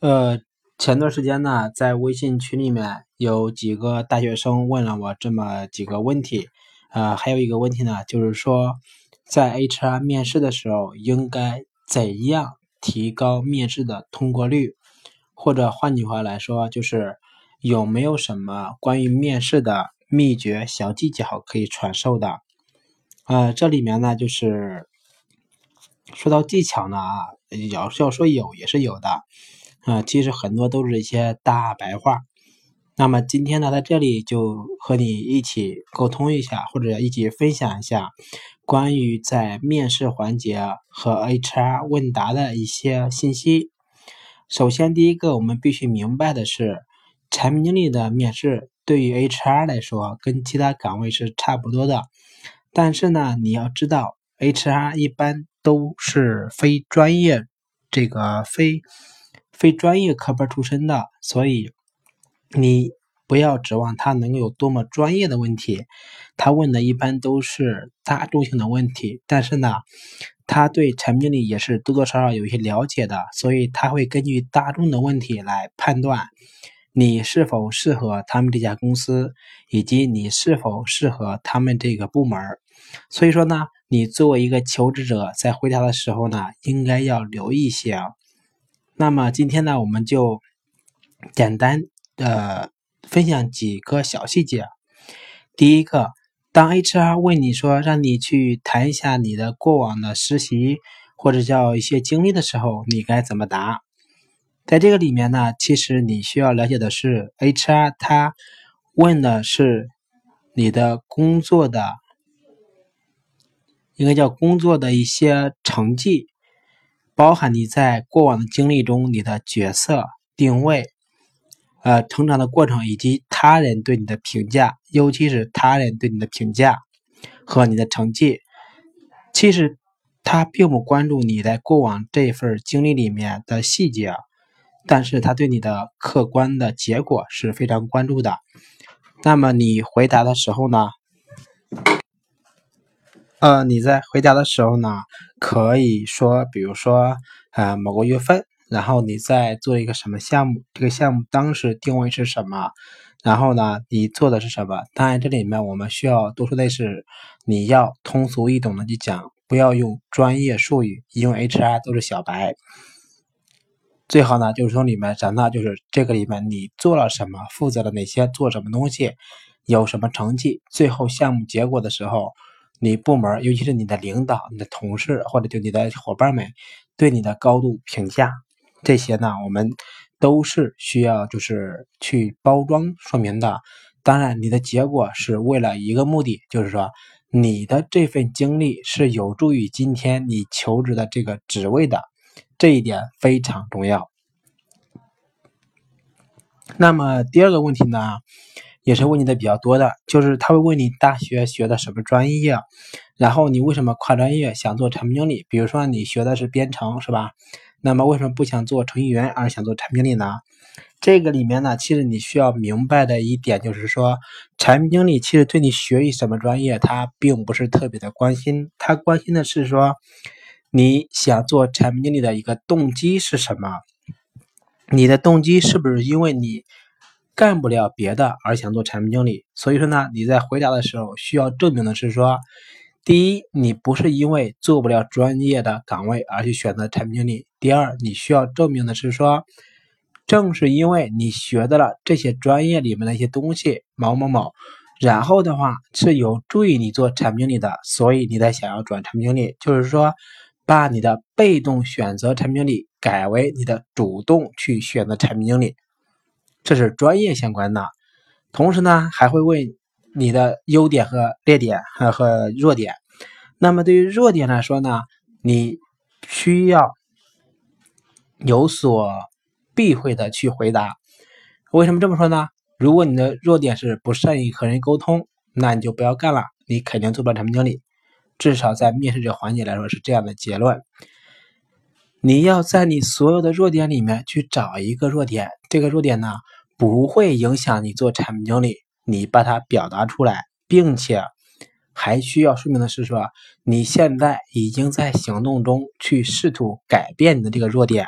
呃，前段时间呢，在微信群里面有几个大学生问了我这么几个问题，呃，还有一个问题呢，就是说在 HR 面试的时候应该怎样提高面试的通过率，或者换句话来说，就是有没有什么关于面试的秘诀小技巧可以传授的？呃，这里面呢，就是说到技巧呢啊，要要说有也是有的。啊，其实很多都是一些大白话。那么今天呢，在这里就和你一起沟通一下，或者一起分享一下关于在面试环节和 HR 问答的一些信息。首先，第一个我们必须明白的是，产品经理的面试对于 HR 来说跟其他岗位是差不多的。但是呢，你要知道，HR 一般都是非专业，这个非。非专业科班出身的，所以你不要指望他能有多么专业的问题。他问的一般都是大众性的问题，但是呢，他对产品经理也是多多少少有一些了解的，所以他会根据大众的问题来判断你是否适合他们这家公司，以及你是否适合他们这个部门。所以说呢，你作为一个求职者，在回答的时候呢，应该要留意一些。那么今天呢，我们就简单的分享几个小细节。第一个，当 HR 问你说让你去谈一下你的过往的实习或者叫一些经历的时候，你该怎么答？在这个里面呢，其实你需要了解的是，HR 他问的是你的工作的，应该叫工作的一些成绩。包含你在过往的经历中，你的角色定位，呃，成长的过程，以及他人对你的评价，尤其是他人对你的评价和你的成绩。其实他并不关注你在过往这份经历里面的细节，但是他对你的客观的结果是非常关注的。那么你回答的时候呢？呃，你在回答的时候呢，可以说，比如说，呃，某个月份，然后你在做一个什么项目，这个项目当时定位是什么，然后呢，你做的是什么？当然，这里面我们需要多说的是，你要通俗易懂的去讲，不要用专业术语，因为 HR 都是小白。最好呢，就是从里面讲到，就是这个里面你做了什么，负责了哪些，做什么东西，有什么成绩，最后项目结果的时候。你部门，尤其是你的领导、你的同事或者就你的伙伴们对你的高度评价，这些呢，我们都是需要就是去包装说明的。当然，你的结果是为了一个目的，就是说你的这份经历是有助于今天你求职的这个职位的，这一点非常重要。那么第二个问题呢？也是问你的比较多的，就是他会问你大学学的什么专业，然后你为什么跨专业想做产品经理？比如说你学的是编程，是吧？那么为什么不想做程序员而想做产品经理呢？这个里面呢，其实你需要明白的一点就是说，产品经理其实对你学习什么专业，他并不是特别的关心，他关心的是说你想做产品经理的一个动机是什么？你的动机是不是因为你？干不了别的而想做产品经理，所以说呢，你在回答的时候需要证明的是说，第一，你不是因为做不了专业的岗位而去选择产品经理；第二，你需要证明的是说，正是因为你学到了这些专业里面的一些东西某某某，然后的话是有助于你做产品经理的，所以你才想要转产品经理。就是说，把你的被动选择产品经理改为你的主动去选择产品经理。这是专业相关的，同时呢，还会问你的优点和劣点，和和弱点。那么对于弱点来说呢，你需要有所避讳的去回答。为什么这么说呢？如果你的弱点是不善于和人沟通，那你就不要干了，你肯定做不了产品经理。至少在面试这环节来说是这样的结论。你要在你所有的弱点里面去找一个弱点，这个弱点呢？不会影响你做产品经理，你把它表达出来，并且还需要说明的是说，你现在已经在行动中去试图改变你的这个弱点。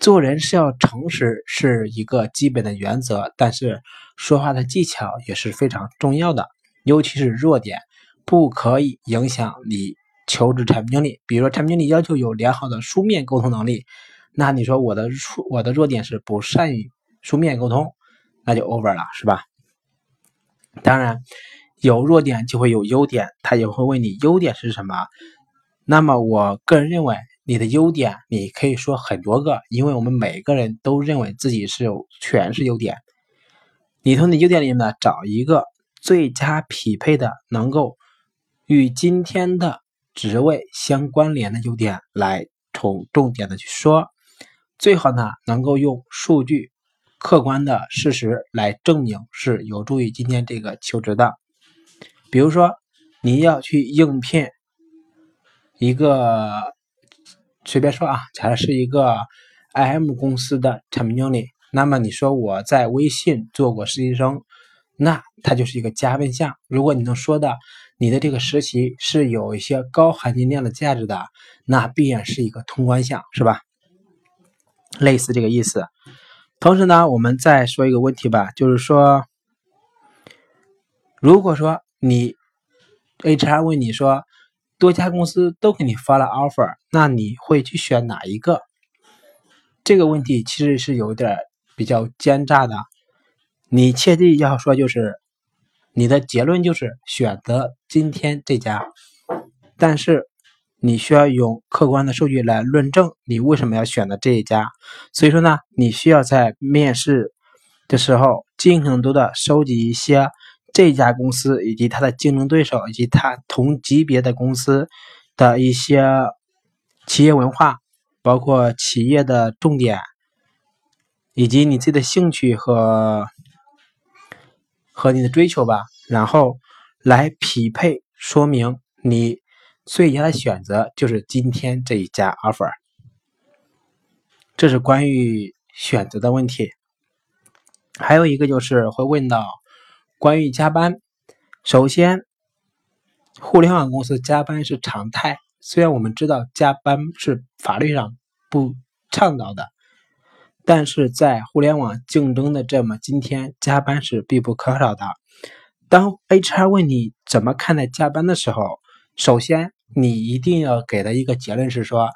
做人是要诚实，是一个基本的原则，但是说话的技巧也是非常重要的，尤其是弱点不可以影响你求职产品经理。比如说，产品经理要求有良好的书面沟通能力，那你说我的我的弱点是不善于书面沟通，那就 over 了，是吧？当然，有弱点就会有优点，他也会问你优点是什么。那么，我个人认为。你的优点，你可以说很多个，因为我们每个人都认为自己是有全是优点。你从你优点里面呢，找一个最佳匹配的，能够与今天的职位相关联的优点来从重点的去说。最好呢，能够用数据、客观的事实来证明是有助于今天这个求职的。比如说，你要去应聘一个。随便说啊，假设是一个 IM 公司的产品经理，那么你说我在微信做过实习生，那它就是一个加分项。如果你能说的你的这个实习是有一些高含金量的价值的，那必然是一个通关项，是吧？类似这个意思。同时呢，我们再说一个问题吧，就是说，如果说你 HR 问你说。多家公司都给你发了 offer，那你会去选哪一个？这个问题其实是有点比较奸诈的。你切记要说，就是你的结论就是选择今天这家，但是你需要用客观的数据来论证你为什么要选择这一家。所以说呢，你需要在面试的时候尽可能多的收集一些。这家公司以及它的竞争对手以及它同级别的公司的一些企业文化，包括企业的重点，以及你自己的兴趣和和你的追求吧，然后来匹配，说明你最佳的选择就是今天这一家 offer。这是关于选择的问题，还有一个就是会问到。关于加班，首先，互联网公司加班是常态。虽然我们知道加班是法律上不倡导的，但是在互联网竞争的这么今天，加班是必不可少的。当 HR 问你怎么看待加班的时候，首先你一定要给的一个结论是说：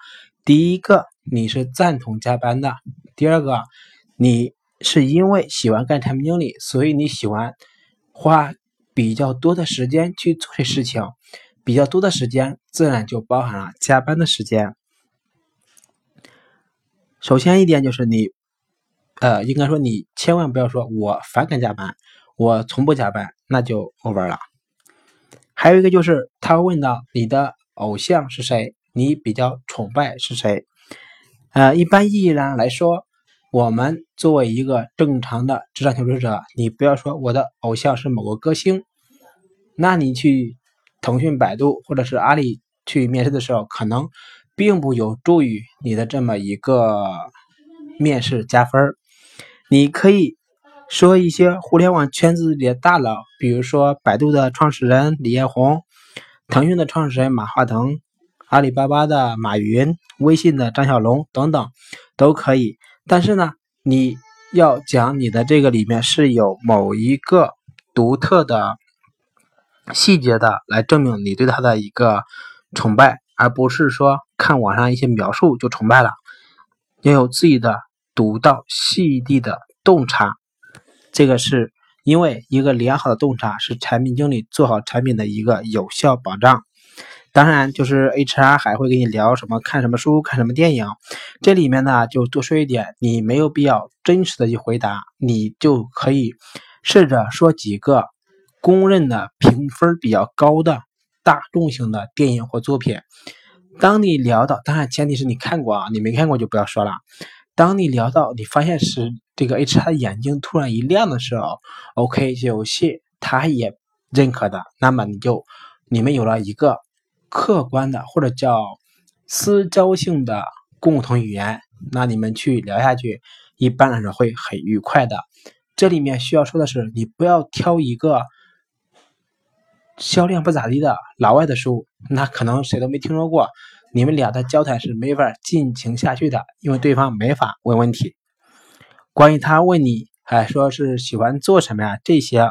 第一个，你是赞同加班的；第二个，你是因为喜欢干产品经理，所以你喜欢。花比较多的时间去做这事情，比较多的时间自然就包含了加班的时间。首先一点就是你，呃，应该说你千万不要说我反感加班，我从不加班，那就 over 了。还有一个就是他问到你的偶像是谁，你比较崇拜是谁？呃，一般意义上来说。我们作为一个正常的职场求职者，你不要说我的偶像是某个歌星，那你去腾讯、百度或者是阿里去面试的时候，可能并不有助于你的这么一个面试加分你可以说一些互联网圈子里的大佬，比如说百度的创始人李彦宏、腾讯的创始人马化腾、阿里巴巴的马云、微信的张小龙等等，都可以。但是呢，你要讲你的这个里面是有某一个独特的细节的，来证明你对他的一个崇拜，而不是说看网上一些描述就崇拜了。要有自己的独到细腻的洞察，这个是因为一个良好的洞察是产品经理做好产品的一个有效保障。当然，就是 HR 还会跟你聊什么，看什么书，看什么电影。这里面呢，就多说一点，你没有必要真实的去回答，你就可以试着说几个公认的评分比较高的大众型的电影或作品。当你聊到，当然前提是你看过啊，你没看过就不要说了。当你聊到，你发现是这个 HR 眼睛突然一亮的时候，OK，有些他也认可的，那么你就你们有了一个。客观的或者叫私交性的共同语言，那你们去聊下去，一般来说会很愉快的。这里面需要说的是，你不要挑一个销量不咋地的老外的书，那可能谁都没听说过。你们俩的交谈是没法进行下去的，因为对方没法问问题。关于他问你，哎，说是喜欢做什么呀？这些，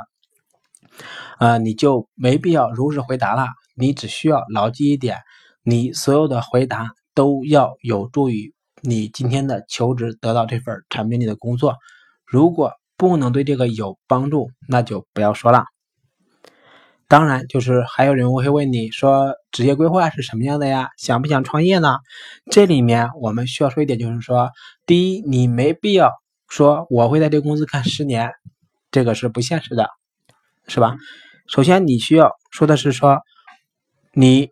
呃，你就没必要如实回答了。你只需要牢记一点，你所有的回答都要有助于你今天的求职得到这份产品里的工作。如果不能对这个有帮助，那就不要说了。当然，就是还有人会问你说，职业规划是什么样的呀？想不想创业呢？这里面我们需要说一点，就是说，第一，你没必要说我会在这个公司干十年，这个是不现实的，是吧？首先，你需要说的是说，你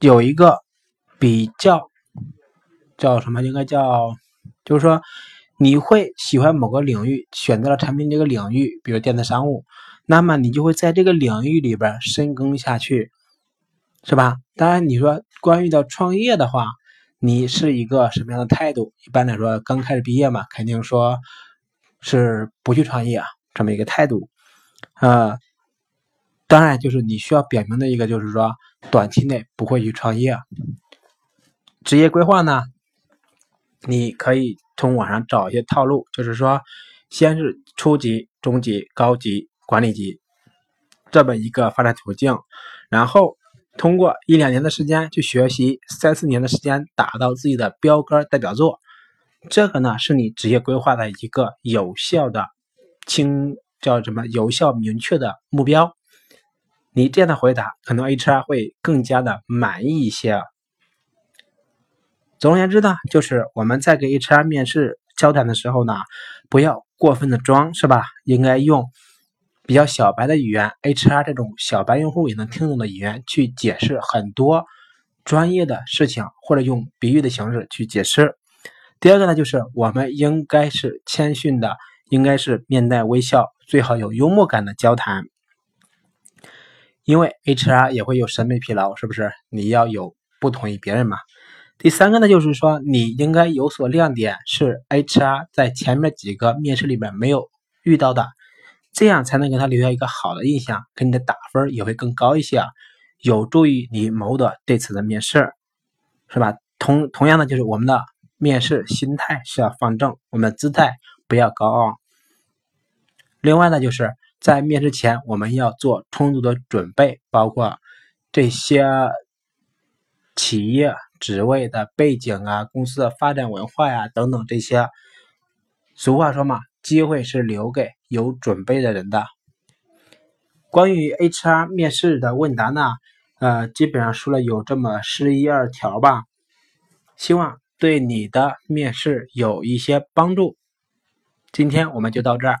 有一个比较叫什么？应该叫，就是说。你会喜欢某个领域，选择了产品这个领域，比如电子商务，那么你就会在这个领域里边深耕下去，是吧？当然，你说关于到创业的话，你是一个什么样的态度？一般来说，刚开始毕业嘛，肯定说是不去创业啊，这么一个态度。呃，当然就是你需要表明的一个，就是说短期内不会去创业。职业规划呢，你可以。从网上找一些套路，就是说，先是初级、中级、高级、管理级这么一个发展途径，然后通过一两年的时间去学习，三四年的时间打造自己的标杆代表作，这个呢是你职业规划的一个有效的、清叫什么有效明确的目标。你这样的回答，可能 HR 会更加的满意一些。总而言之呢，就是我们在给 HR 面试交谈的时候呢，不要过分的装，是吧？应该用比较小白的语言，HR 这种小白用户也能听懂的语言去解释很多专业的事情，或者用比喻的形式去解释。第二个呢，就是我们应该是谦逊的，应该是面带微笑，最好有幽默感的交谈，因为 HR 也会有审美疲劳，是不是？你要有不同于别人嘛。第三个呢，就是说你应该有所亮点，是 HR 在前面几个面试里边没有遇到的，这样才能给他留下一个好的印象，给你的打分也会更高一些，有助于你谋得这次的面试，是吧？同同样的，就是我们的面试心态是要放正，我们的姿态不要高傲。另外呢，就是在面试前我们要做充足的准备，包括这些企业。职位的背景啊，公司的发展文化呀，等等这些。俗话说嘛，机会是留给有准备的人的。关于 HR 面试的问答呢，呃，基本上说了有这么十一二条吧，希望对你的面试有一些帮助。今天我们就到这儿。